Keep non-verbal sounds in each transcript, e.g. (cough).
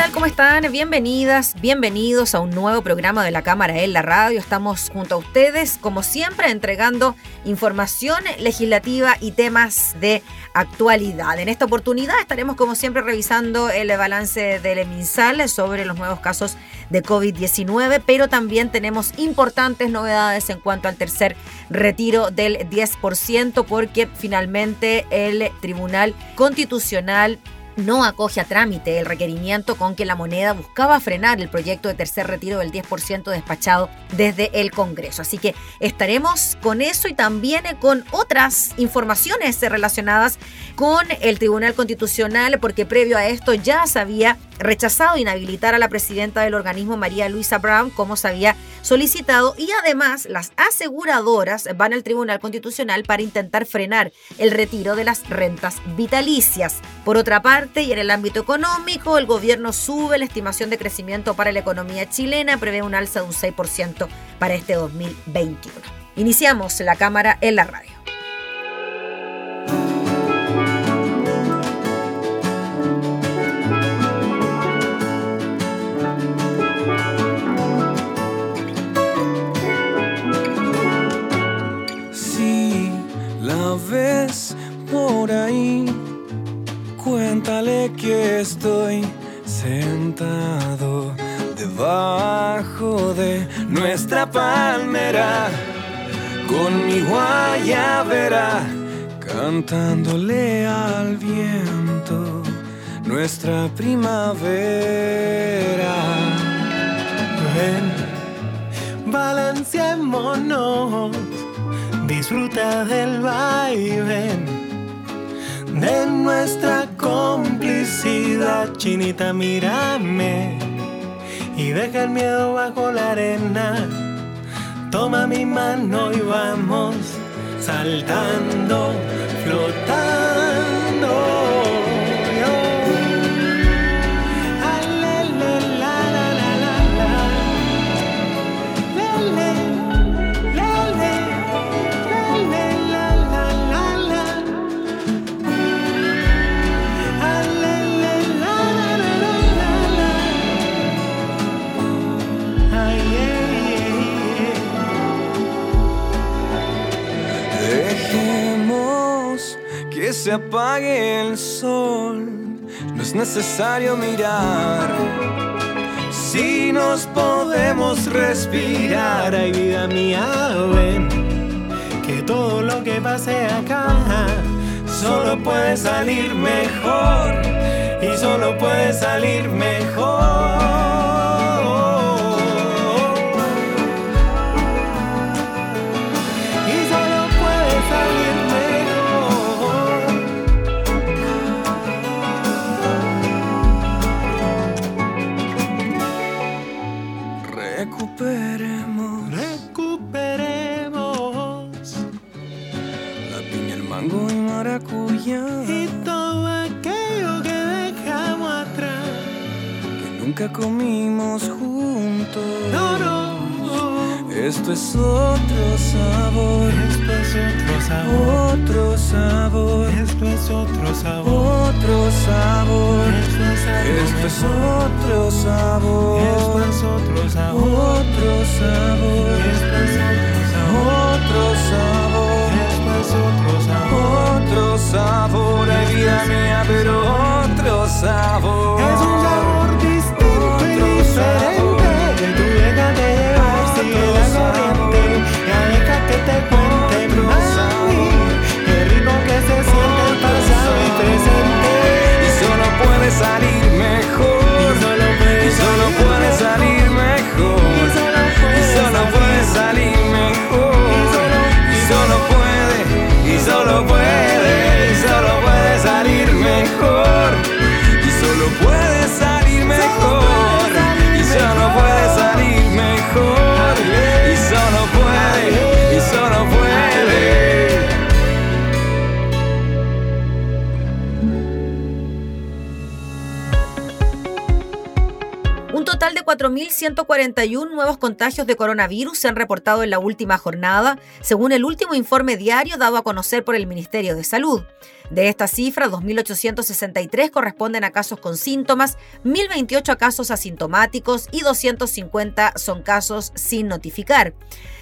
Tal? ¿Cómo están? Bienvenidas, bienvenidos a un nuevo programa de la Cámara en la Radio. Estamos junto a ustedes, como siempre, entregando información legislativa y temas de actualidad. En esta oportunidad estaremos, como siempre, revisando el balance del MinSal sobre los nuevos casos de COVID-19, pero también tenemos importantes novedades en cuanto al tercer retiro del 10%, porque finalmente el Tribunal Constitucional no acoge a trámite el requerimiento con que la moneda buscaba frenar el proyecto de tercer retiro del 10% despachado desde el Congreso. Así que estaremos con eso y también con otras informaciones relacionadas con el Tribunal Constitucional, porque previo a esto ya se había rechazado inhabilitar a la presidenta del organismo, María Luisa Brown, como se había solicitado, y además las aseguradoras van al Tribunal Constitucional para intentar frenar el retiro de las rentas vitalicias. Por otra parte, y en el ámbito económico, el gobierno sube la estimación de crecimiento para la economía chilena, prevé un alza de un 6% para este 2021. Iniciamos la cámara en la radio. Que estoy sentado debajo de nuestra palmera con mi guayabera cantándole al viento nuestra primavera. Ven, balanceémonos disfruta del vaivén Chinita, mírame y deja el miedo bajo la arena. Toma mi mano y vamos saltando, flotando. Apague el sol, no es necesario mirar. Si nos podemos respirar, ay vida mía, ven, que todo lo que pase acá solo puede salir mejor y solo puede salir mejor. 4.141 nuevos contagios de coronavirus se han reportado en la última jornada, según el último informe diario dado a conocer por el Ministerio de Salud. De esta cifra, 2.863 corresponden a casos con síntomas, 1.028 a casos asintomáticos y 250 son casos sin notificar.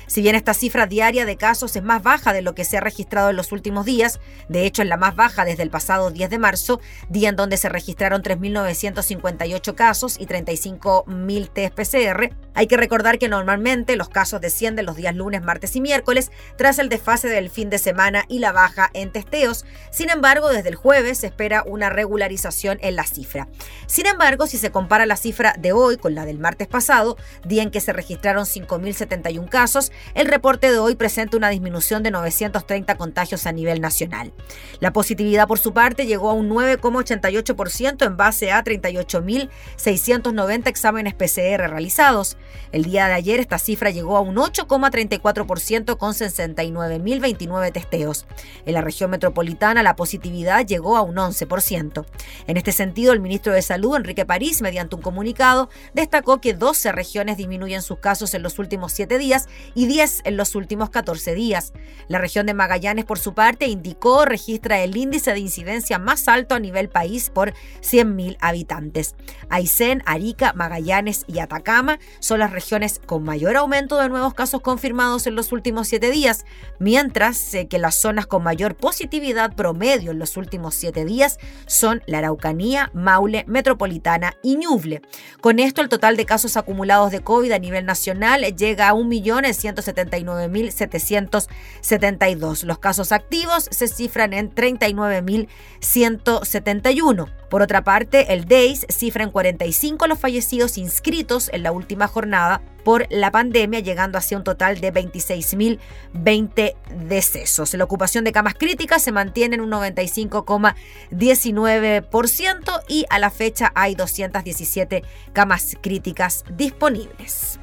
Si bien esta cifra diaria de casos es más baja de lo que se ha registrado en los últimos días, de hecho es la más baja desde el pasado 10 de marzo, día en donde se registraron 3.958 casos y 35.000 test PCR, hay que recordar que normalmente los casos descienden los días lunes, martes y miércoles tras el desfase del fin de semana y la baja en testeos. Sin embargo, desde el jueves se espera una regularización en la cifra. Sin embargo, si se compara la cifra de hoy con la del martes pasado, día en que se registraron 5.071 casos, el reporte de hoy presenta una disminución de 930 contagios a nivel nacional. La positividad, por su parte, llegó a un 9,88% en base a 38.690 exámenes PCR realizados. El día de ayer esta cifra llegó a un 8,34% con 69.029 testeos. En la región metropolitana la positividad llegó a un 11%. En este sentido, el ministro de Salud, Enrique París, mediante un comunicado, destacó que 12 regiones disminuyen sus casos en los últimos 7 días y 10 en los últimos 14 días. La región de Magallanes, por su parte, indicó registra el índice de incidencia más alto a nivel país por 100.000 habitantes. Aysén, Arica, Magallanes y Atacama son las regiones con mayor aumento de nuevos casos confirmados en los últimos 7 días, mientras que las zonas con mayor positividad promedio en los últimos 7 días son la Araucanía, Maule, Metropolitana y Ñuble. Con esto, el total de casos acumulados de COVID a nivel nacional llega a 1.100.000 179.772. Los casos activos se cifran en 39.171. Por otra parte, el DEIS cifra en 45 los fallecidos inscritos en la última jornada por la pandemia, llegando hacia un total de 26.020 decesos. La ocupación de camas críticas se mantiene en un 95,19% y a la fecha hay 217 camas críticas disponibles.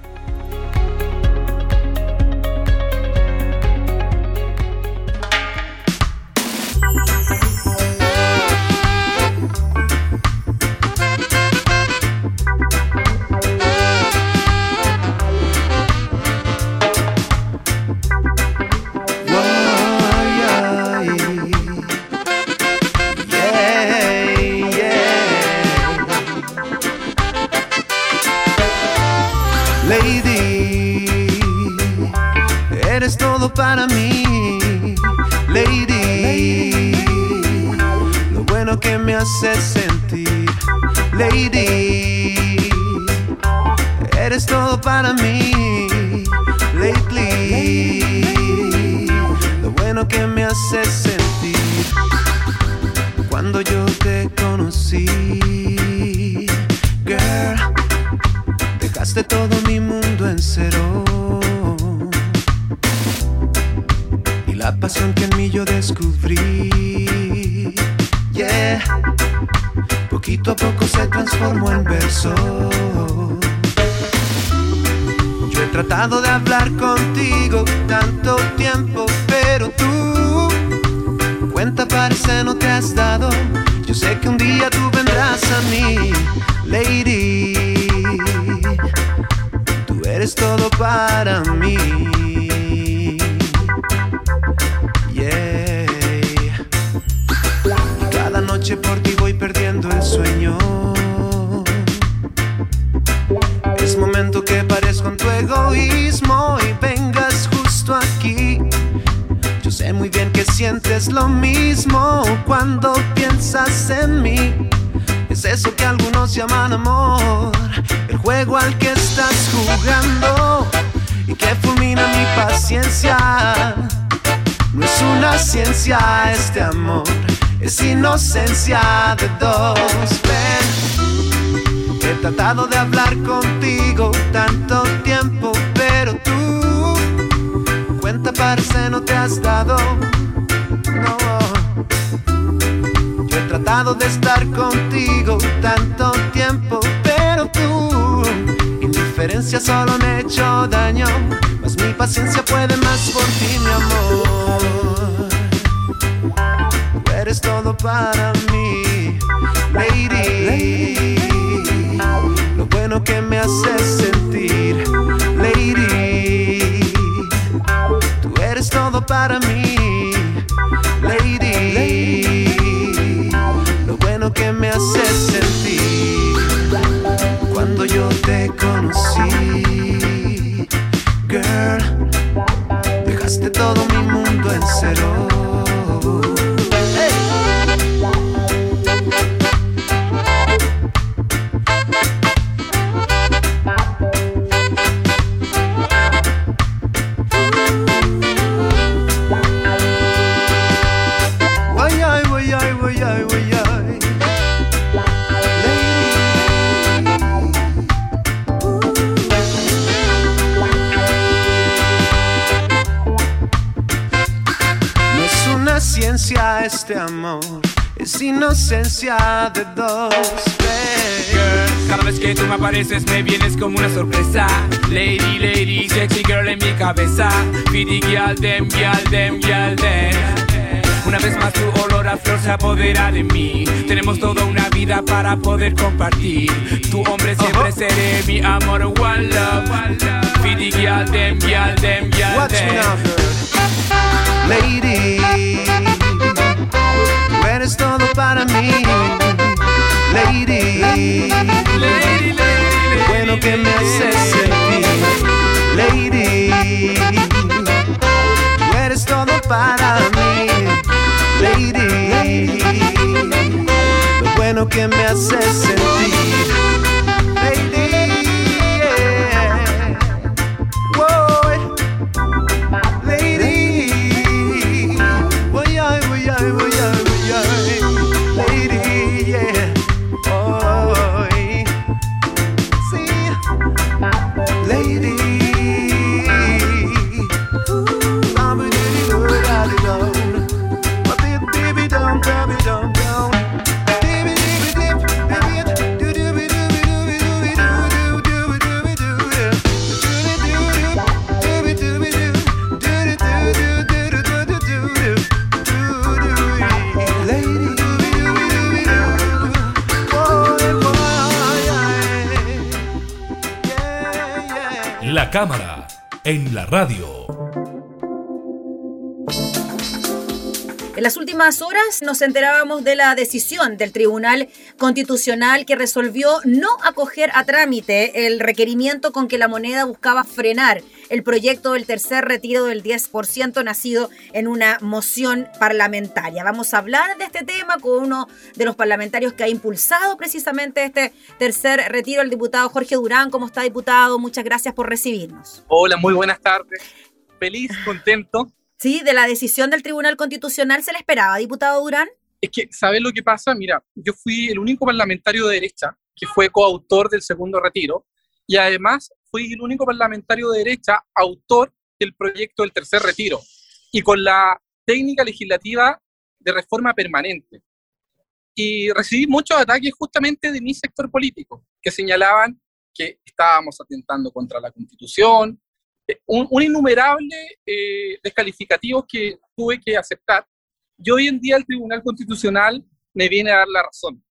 Para mí, Lady. Lo bueno que me hace sentir, Lady. Eres todo para mí, lately. Lo bueno que me hace sentir cuando yo te conocí, girl. Dejaste todo mi mundo en cero pasión que en mí yo descubrí. Yeah, poquito a poco se transformó en verso. Yo he tratado de hablar contigo tanto tiempo, pero tú cuenta parece no te has dado. Yo sé que un día tú vendrás a mí, lady. Tú eres todo para mí. Es momento que pares con tu egoísmo y vengas justo aquí. Yo sé muy bien que sientes lo mismo cuando piensas en mí. Es eso que algunos llaman amor, el juego al que estás jugando y que fulmina mi paciencia. No es una ciencia este amor es inocencia de dos. Ven, he tratado de hablar contigo tanto tiempo, pero tú cuenta parece no te has dado. No, yo he tratado de estar contigo tanto tiempo, pero tú indiferencia solo me ha hecho daño. Mas mi paciencia puede más por ti, mi amor todo para mí, lady. Lo bueno bueno que me haces sentir, lady. Tú eres todo para mí, lady. Lo bueno que me haces sentir cuando yo te conocí, girl. Dejaste todo mi inocencia de dos. Girl, cada vez que tú me apareces me vienes como una sorpresa. Lady, lady, sexy girl en mi cabeza. Pity girl, dem, girl, dem, girl, dem. Una vez más tu olor a flor se apodera de mí. Tenemos toda una vida para poder compartir. Tu hombre siempre seré mi amor, one love. Pity girl, dem, girl, dem, girl, dem. Lady eres todo para mí, lady. lady, lady bueno que me haces sentir, lady. Tú eres todo para mí, lady. Lo bueno que me haces sentir. Radio. En las últimas horas nos enterábamos de la decisión del Tribunal Constitucional que resolvió no acoger a trámite el requerimiento con que la moneda buscaba frenar el proyecto del tercer retiro del 10% nacido en una moción parlamentaria. Vamos a hablar de este tema con uno de los parlamentarios que ha impulsado precisamente este tercer retiro, el diputado Jorge Durán. ¿Cómo está, diputado? Muchas gracias por recibirnos. Hola, muy buenas tardes. Feliz, contento Sí, de la decisión del Tribunal Constitucional se le esperaba, diputado Durán. Es que, ¿sabes lo que pasa? Mira, yo fui el único parlamentario de derecha que fue coautor del segundo retiro y además fui el único parlamentario de derecha autor del proyecto del tercer retiro y con la técnica legislativa de reforma permanente. Y recibí muchos ataques justamente de mi sector político, que señalaban que estábamos atentando contra la constitución, un, innumerable eh, descalificativos que tuve que aceptar. Y hoy en día el Tribunal Constitucional me viene a dar la razón.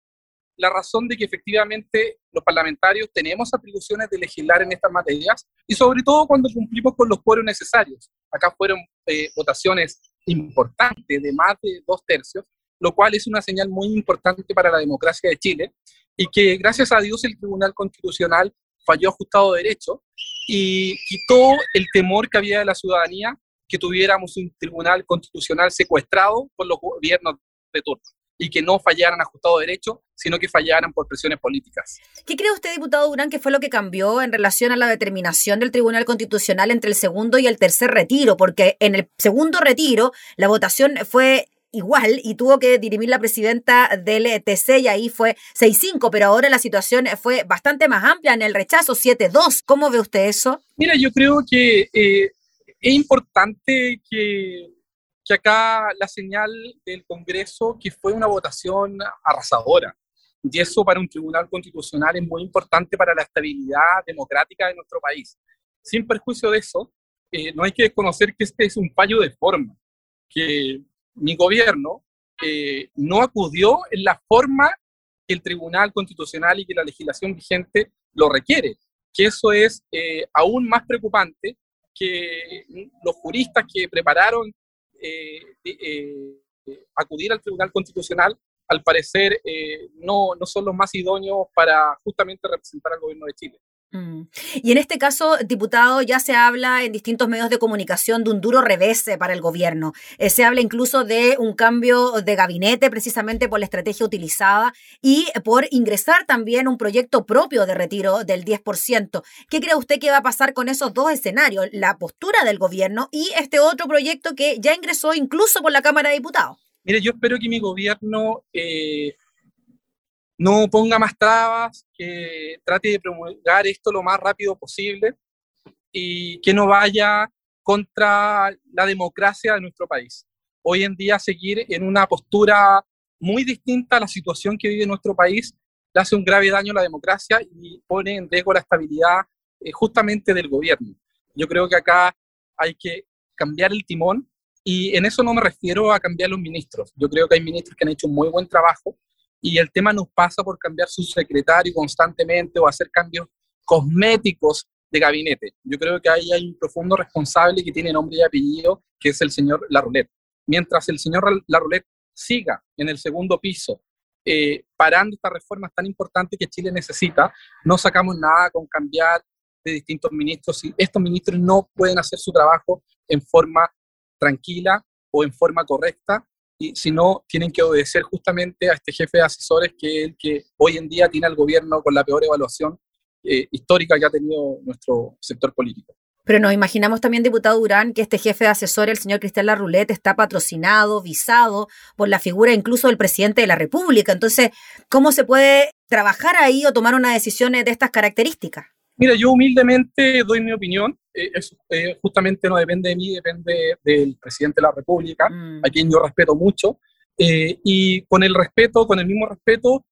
La razón de que efectivamente los parlamentarios tenemos atribuciones de legislar en estas materias y sobre todo cuando cumplimos con los cueros necesarios. Acá fueron eh, votaciones importantes de más de dos tercios, lo cual es una señal muy importante para la democracia de Chile y que gracias a Dios el Tribunal Constitucional falló ajustado derecho y quitó el temor que había de la ciudadanía que tuviéramos un tribunal constitucional secuestrado por los gobiernos de turno y que no fallaran ajustado derecho, sino que fallaran por presiones políticas. ¿Qué cree usted, diputado Durán, que fue lo que cambió en relación a la determinación del Tribunal Constitucional entre el segundo y el tercer retiro? Porque en el segundo retiro la votación fue igual y tuvo que dirimir la presidenta del ETC y ahí fue 6-5, pero ahora la situación fue bastante más amplia en el rechazo 7-2. ¿Cómo ve usted eso? Mira, yo creo que eh, es importante que, que acá la señal del Congreso que fue una votación arrasadora. Y eso para un tribunal constitucional es muy importante para la estabilidad democrática de nuestro país. Sin perjuicio de eso, eh, no hay que desconocer que este es un fallo de forma, que mi gobierno eh, no acudió en la forma que el Tribunal Constitucional y que la legislación vigente lo requiere, que eso es eh, aún más preocupante que los juristas que prepararon acudir al Tribunal Constitucional, al parecer no, no son los más idóneos para justamente representar al gobierno de Chile. Mm. Y en este caso, diputado, ya se habla en distintos medios de comunicación de un duro revés para el gobierno. Eh, se habla incluso de un cambio de gabinete precisamente por la estrategia utilizada y por ingresar también un proyecto propio de retiro del 10%. ¿Qué cree usted que va a pasar con esos dos escenarios? La postura del gobierno y este otro proyecto que ya ingresó incluso por la Cámara de Diputados. Mire, yo espero que mi gobierno eh, no ponga más trabas, que trate de promulgar esto lo más rápido posible y que no vaya contra la democracia de nuestro país. Hoy en día seguir en una postura muy distinta a la situación que vive nuestro país le hace un grave daño a la democracia y pone en riesgo la estabilidad eh, justamente del gobierno. Yo creo que acá hay que cambiar el timón y en eso no me refiero a cambiar los ministros. Yo creo que hay ministros que han hecho un muy buen trabajo, y el tema nos pasa por cambiar su secretario constantemente o hacer cambios cosméticos de gabinete. Yo creo que ahí hay un profundo responsable que tiene nombre y apellido, que es el señor Larroulet. Mientras el señor Larroulet siga en el segundo piso, eh, parando estas reformas tan importantes que Chile necesita, no sacamos nada con cambiar de distintos ministros. Estos ministros no pueden hacer su trabajo en forma tranquila o en forma correcta, y si no, tienen que obedecer justamente a este jefe de asesores que es el que hoy en día tiene al gobierno con la peor evaluación eh, histórica que ha tenido nuestro sector político. Pero nos imaginamos también, diputado Durán, que este jefe de asesores, el señor Cristian Larroulet, está patrocinado, visado por la figura incluso del presidente de la República. Entonces, ¿cómo se puede trabajar ahí o tomar una decisión de estas características? Mira, yo humildemente doy mi opinión. Eh, eso eh, justamente no depende de mí, depende del presidente de la República, mm. a quien yo respeto mucho. Eh, y con el respeto, con el mismo respeto,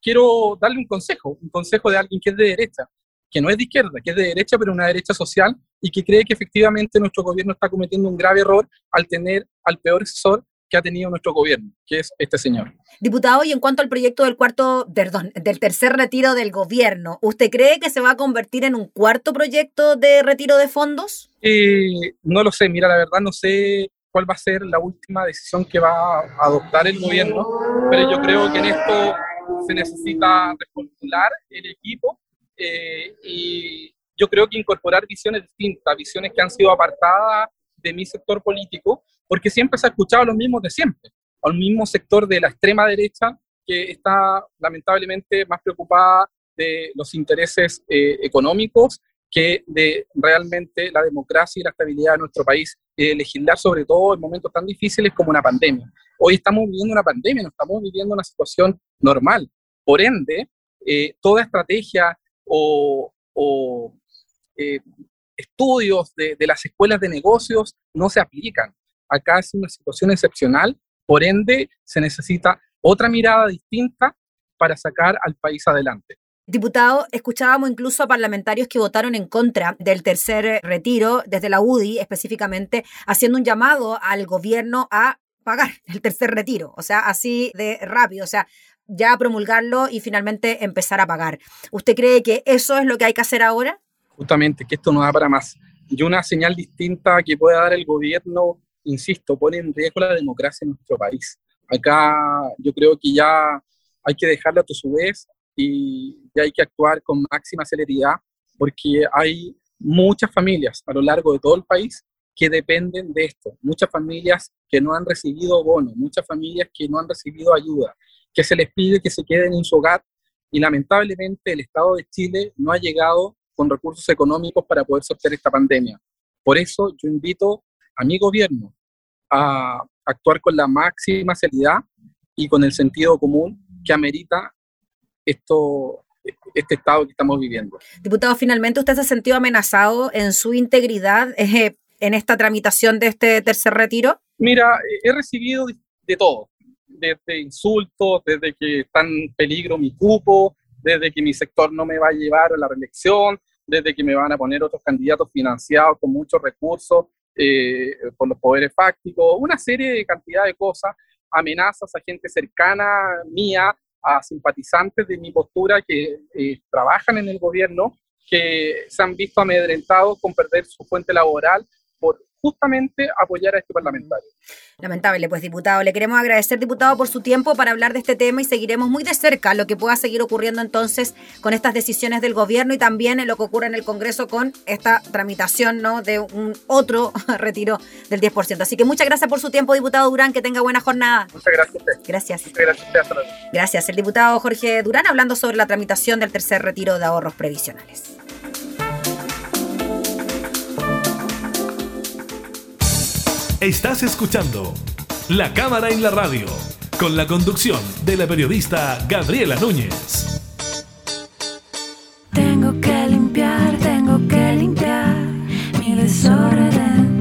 quiero darle un consejo, un consejo de alguien que es de derecha, que no es de izquierda, que es de derecha, pero una derecha social y que cree que efectivamente nuestro gobierno está cometiendo un grave error al tener al peor asesor que ha tenido nuestro gobierno, que es este señor. Diputado, y en cuanto al proyecto del cuarto, perdón, del tercer retiro del gobierno, ¿usted cree que se va a convertir en un cuarto proyecto de retiro de fondos? Eh, no lo sé, mira, la verdad no sé cuál va a ser la última decisión que va a adoptar el gobierno, pero yo creo que en esto se necesita reformular el equipo eh, y yo creo que incorporar visiones distintas, visiones que han sido apartadas de mi sector político, porque siempre se ha escuchado a los mismos de siempre, al mismo sector de la extrema derecha que está lamentablemente más preocupada de los intereses eh, económicos que de realmente la democracia y la estabilidad de nuestro país, eh, legislar sobre todo en momentos tan difíciles como una pandemia. Hoy estamos viviendo una pandemia, no estamos viviendo una situación normal. Por ende, eh, toda estrategia o, o estudios de, las escuelas de negocios no se aplican. Acá es una situación excepcional, por ende se necesita otra mirada distinta para sacar al país adelante. Diputado, escuchábamos incluso a parlamentarios que votaron en contra del tercer retiro, desde la UDI específicamente, haciendo un llamado al gobierno a pagar el tercer retiro, o sea, así de rápido, o sea, ya promulgarlo y finalmente empezar a pagar. ¿Usted cree que eso es lo que hay que hacer ahora? Justamente que esto no da para más. Y una señal distinta que pueda dar el gobierno, insisto, pone en riesgo la democracia en nuestro país. Acá yo creo que ya hay que dejarla a su vez y ya hay que actuar con máxima celeridad porque hay muchas familias a lo largo de todo el país que dependen de esto, muchas familias que no han recibido bonos, muchas familias que no han recibido ayuda, que se les pide que se queden en su hogar y lamentablemente el Estado de Chile no ha llegado con recursos económicos para poder sortear esta pandemia. Por eso yo invito a mi gobierno a actuar con la máxima seriedad y con el sentido común que amerita esto, este estado que estamos viviendo. Diputado, finalmente usted se ha sentido amenazado en su integridad eh, en esta tramitación de este tercer retiro. Mira, he recibido de todo, desde insultos, desde que está en peligro mi cupo, desde que mi sector no me va a llevar a la reelección, desde que me van a poner otros candidatos financiados con muchos recursos eh, por los poderes fácticos, una serie de cantidad de cosas, amenazas a gente cercana mía a simpatizantes de mi postura que eh, trabajan en el gobierno, que se han visto amedrentados con perder su fuente laboral por justamente apoyar a este parlamentario. Lamentable, pues diputado. Le queremos agradecer, diputado, por su tiempo para hablar de este tema y seguiremos muy de cerca lo que pueda seguir ocurriendo entonces con estas decisiones del gobierno y también en lo que ocurre en el Congreso con esta tramitación ¿no? de un otro (laughs) retiro del 10%. Así que muchas gracias por su tiempo, diputado Durán. Que tenga buena jornada. Muchas gracias Gracias. Muchas gracias Gracias. El diputado Jorge Durán hablando sobre la tramitación del tercer retiro de ahorros previsionales. Estás escuchando La Cámara en la Radio, con la conducción de la periodista Gabriela Núñez. Tengo que limpiar, tengo que limpiar mi desorden.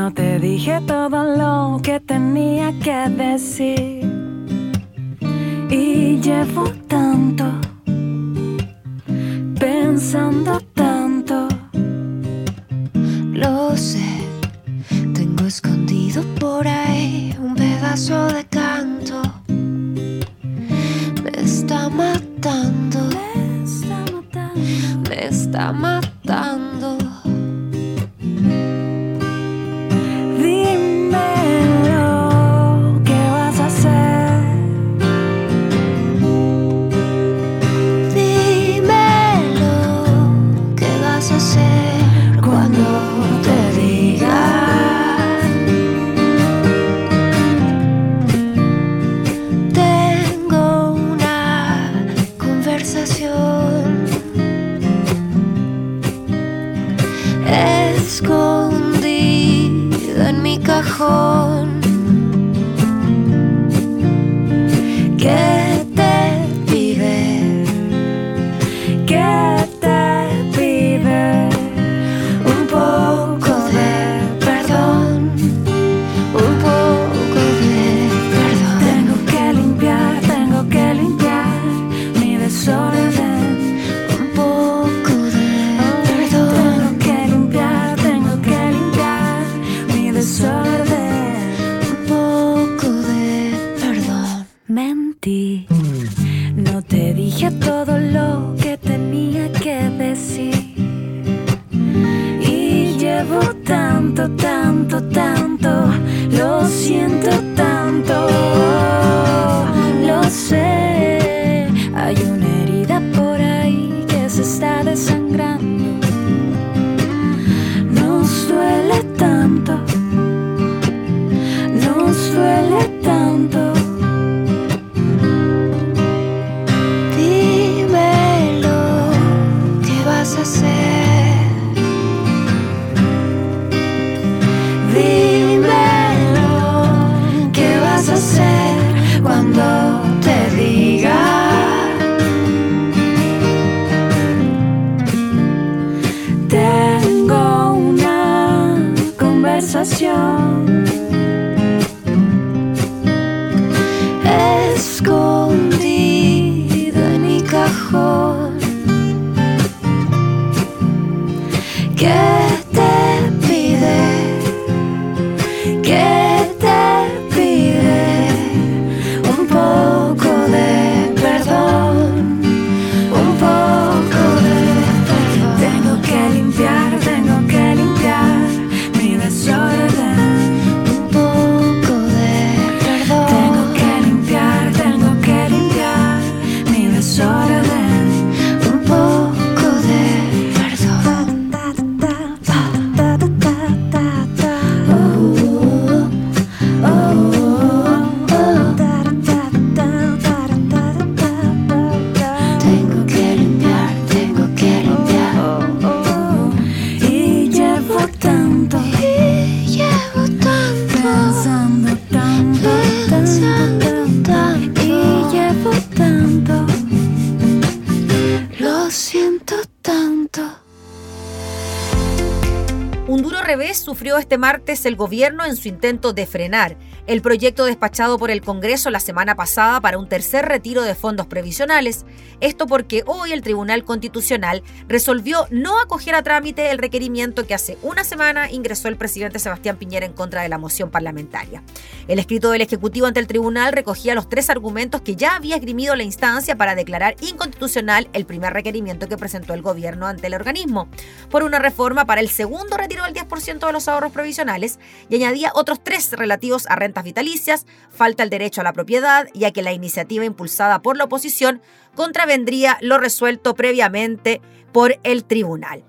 No te dije todo lo que tenía que decir. Y llevo tanto, pensando conversación と。Hondura sufrió este martes el gobierno en su intento de frenar el proyecto despachado por el Congreso la semana pasada para un tercer retiro de fondos previsionales. Esto porque hoy el Tribunal Constitucional resolvió no acoger a trámite el requerimiento que hace una semana ingresó el presidente Sebastián Piñera en contra de la moción parlamentaria. El escrito del Ejecutivo ante el tribunal recogía los tres argumentos que ya había esgrimido la instancia para declarar inconstitucional el primer requerimiento que presentó el gobierno ante el organismo, por una reforma para el segundo retiro del 10% de los ahorros provisionales y añadía otros tres relativos a rentas vitalicias, falta el derecho a la propiedad, ya que la iniciativa impulsada por la oposición contravendría lo resuelto previamente por el tribunal.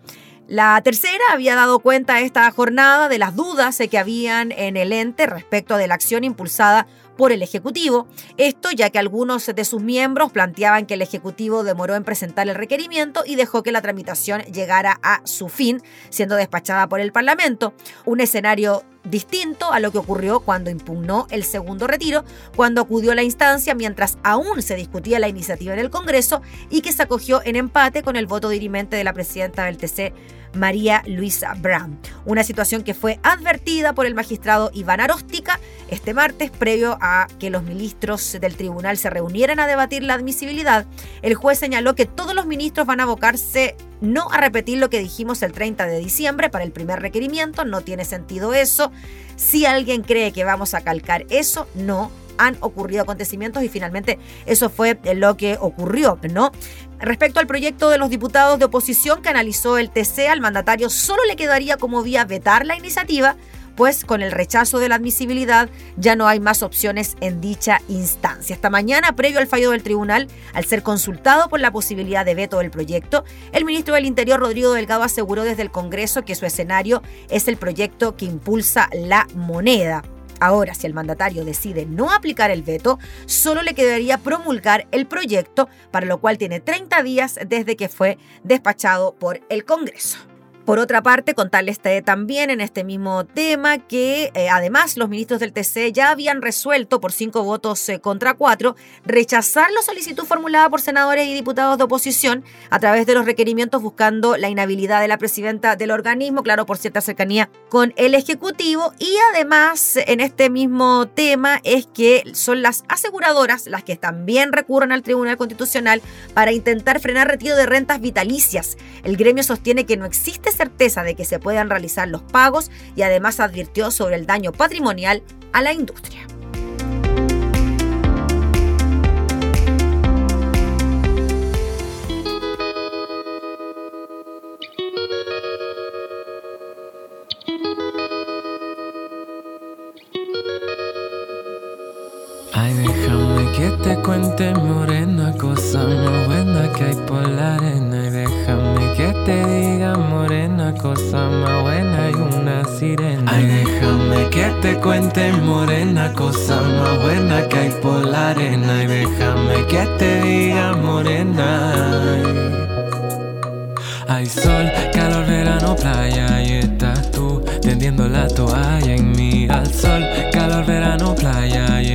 La tercera había dado cuenta esta jornada de las dudas que habían en el ente respecto de la acción impulsada por el Ejecutivo. Esto ya que algunos de sus miembros planteaban que el Ejecutivo demoró en presentar el requerimiento y dejó que la tramitación llegara a su fin, siendo despachada por el Parlamento. Un escenario distinto a lo que ocurrió cuando impugnó el segundo retiro, cuando acudió a la instancia mientras aún se discutía la iniciativa en el Congreso y que se acogió en empate con el voto dirimente de la presidenta del TC, María Luisa Brown. Una situación que fue advertida por el magistrado Iván Aróstica este martes, previo a que los ministros del tribunal se reunieran a debatir la admisibilidad. El juez señaló que todos los ministros van a abocarse no a repetir lo que dijimos el 30 de diciembre para el primer requerimiento, no tiene sentido eso. Si alguien cree que vamos a calcar eso, no, han ocurrido acontecimientos y finalmente eso fue lo que ocurrió, ¿no? Respecto al proyecto de los diputados de oposición que analizó el TC, al mandatario solo le quedaría como vía vetar la iniciativa, pues con el rechazo de la admisibilidad ya no hay más opciones en dicha instancia. Esta mañana, previo al fallo del tribunal, al ser consultado por la posibilidad de veto del proyecto, el ministro del Interior, Rodrigo Delgado, aseguró desde el Congreso que su escenario es el proyecto que impulsa la moneda. Ahora, si el mandatario decide no aplicar el veto, solo le quedaría promulgar el proyecto, para lo cual tiene 30 días desde que fue despachado por el Congreso. Por otra parte, contarles también en este mismo tema que eh, además los ministros del TC ya habían resuelto por cinco votos eh, contra cuatro rechazar la solicitud formulada por senadores y diputados de oposición a través de los requerimientos buscando la inhabilidad de la presidenta del organismo, claro, por cierta cercanía con el Ejecutivo. Y además, en este mismo tema es que son las aseguradoras las que también recurren al Tribunal Constitucional para intentar frenar retiro de rentas vitalicias. El gremio sostiene que no existe certeza de que se puedan realizar los pagos y además advirtió sobre el daño patrimonial a la industria. Ay, déjame que te cuente, morena, cosa más buena que hay por la arena. Y déjame que te diga, morena, cosa más buena y una sirena. Ay, déjame que te cuente, morena, cosa más buena que hay por la arena. Y déjame que te diga, morena. Hay sol, calor, verano, playa y estás tú tendiendo la toalla en mí. Al sol, calor, verano, playa y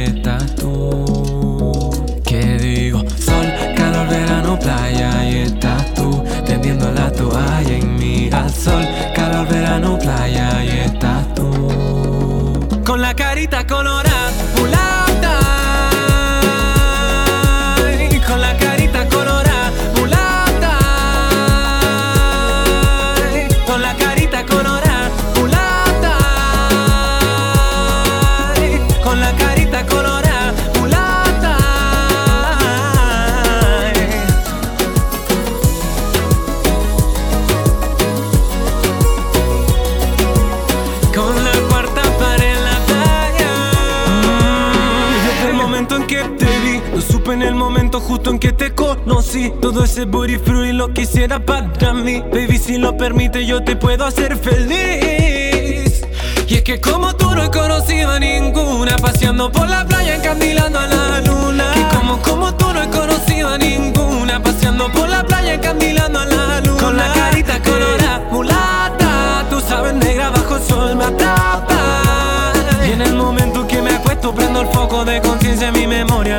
justo en que te conocí. Todo ese booty fruit lo quisiera para mí. Baby, si lo permite, yo te puedo hacer feliz. Y es que como tú no he conocido a ninguna, paseando por la playa, encandilando a la luna. Que como, como tú no he conocido a ninguna, paseando por la playa, encandilando a la luna. Con la carita colorada, mulata, tú sabes, negra bajo el sol me atrapa. Y en el momento que me acuesto, prendo el foco de conciencia en mi memoria,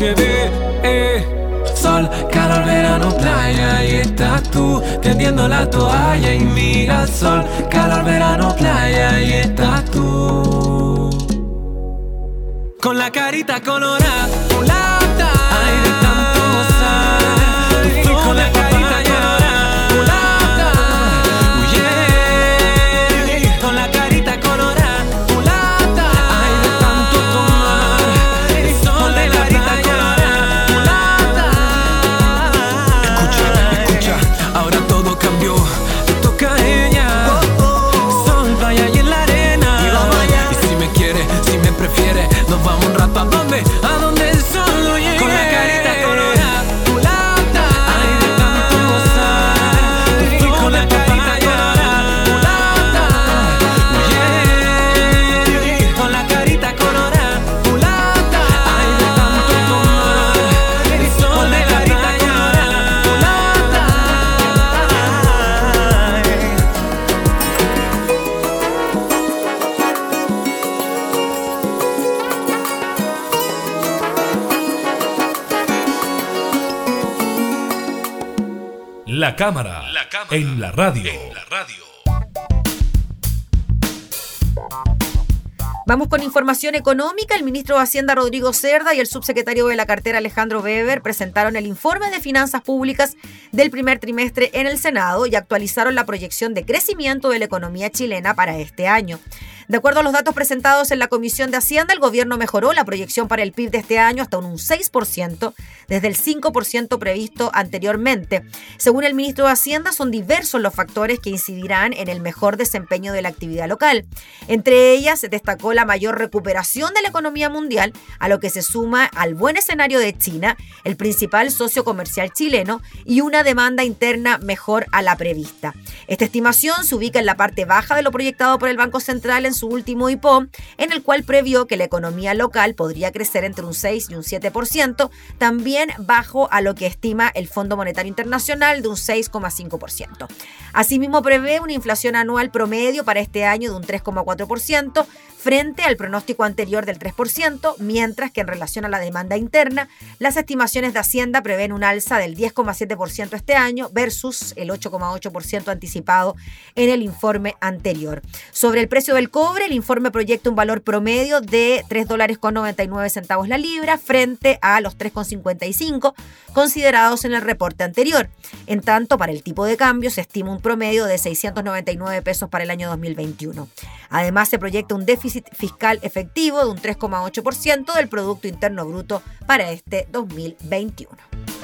eh, Sol, calor, Calor, verano, playa, y estás tú tendiendo la toalla y mira el sol. Calor, verano, playa, y estás tú. Con la carita colorada, La cámara, en la radio. Vamos con información económica. El ministro de Hacienda Rodrigo Cerda y el subsecretario de la cartera Alejandro Weber presentaron el informe de finanzas públicas del primer trimestre en el Senado y actualizaron la proyección de crecimiento de la economía chilena para este año. De acuerdo a los datos presentados en la Comisión de Hacienda, el gobierno mejoró la proyección para el PIB de este año hasta un 6%, desde el 5% previsto anteriormente. Según el ministro de Hacienda, son diversos los factores que incidirán en el mejor desempeño de la actividad local. Entre ellas, se destacó la mayor recuperación de la economía mundial, a lo que se suma al buen escenario de China, el principal socio comercial chileno, y una demanda interna mejor a la prevista. Esta estimación se ubica en la parte baja de lo proyectado por el Banco Central en su último IPO, en el cual previó que la economía local podría crecer entre un 6 y un 7%, también bajo a lo que estima el Fondo Monetario Internacional de un 6,5%. Asimismo, prevé una inflación anual promedio para este año de un 3,4%, frente al pronóstico anterior del 3%, mientras que en relación a la demanda interna, las estimaciones de Hacienda prevén un alza del 10,7% este año versus el 8,8% anticipado en el informe anterior. Sobre el precio del el informe proyecta un valor promedio de 3 dólares con 99 centavos la libra frente a los 3,55 considerados en el reporte anterior. En tanto, para el tipo de cambio se estima un promedio de 699 pesos para el año 2021. Además, se proyecta un déficit fiscal efectivo de un 3,8% del Producto Interno Bruto para este 2021.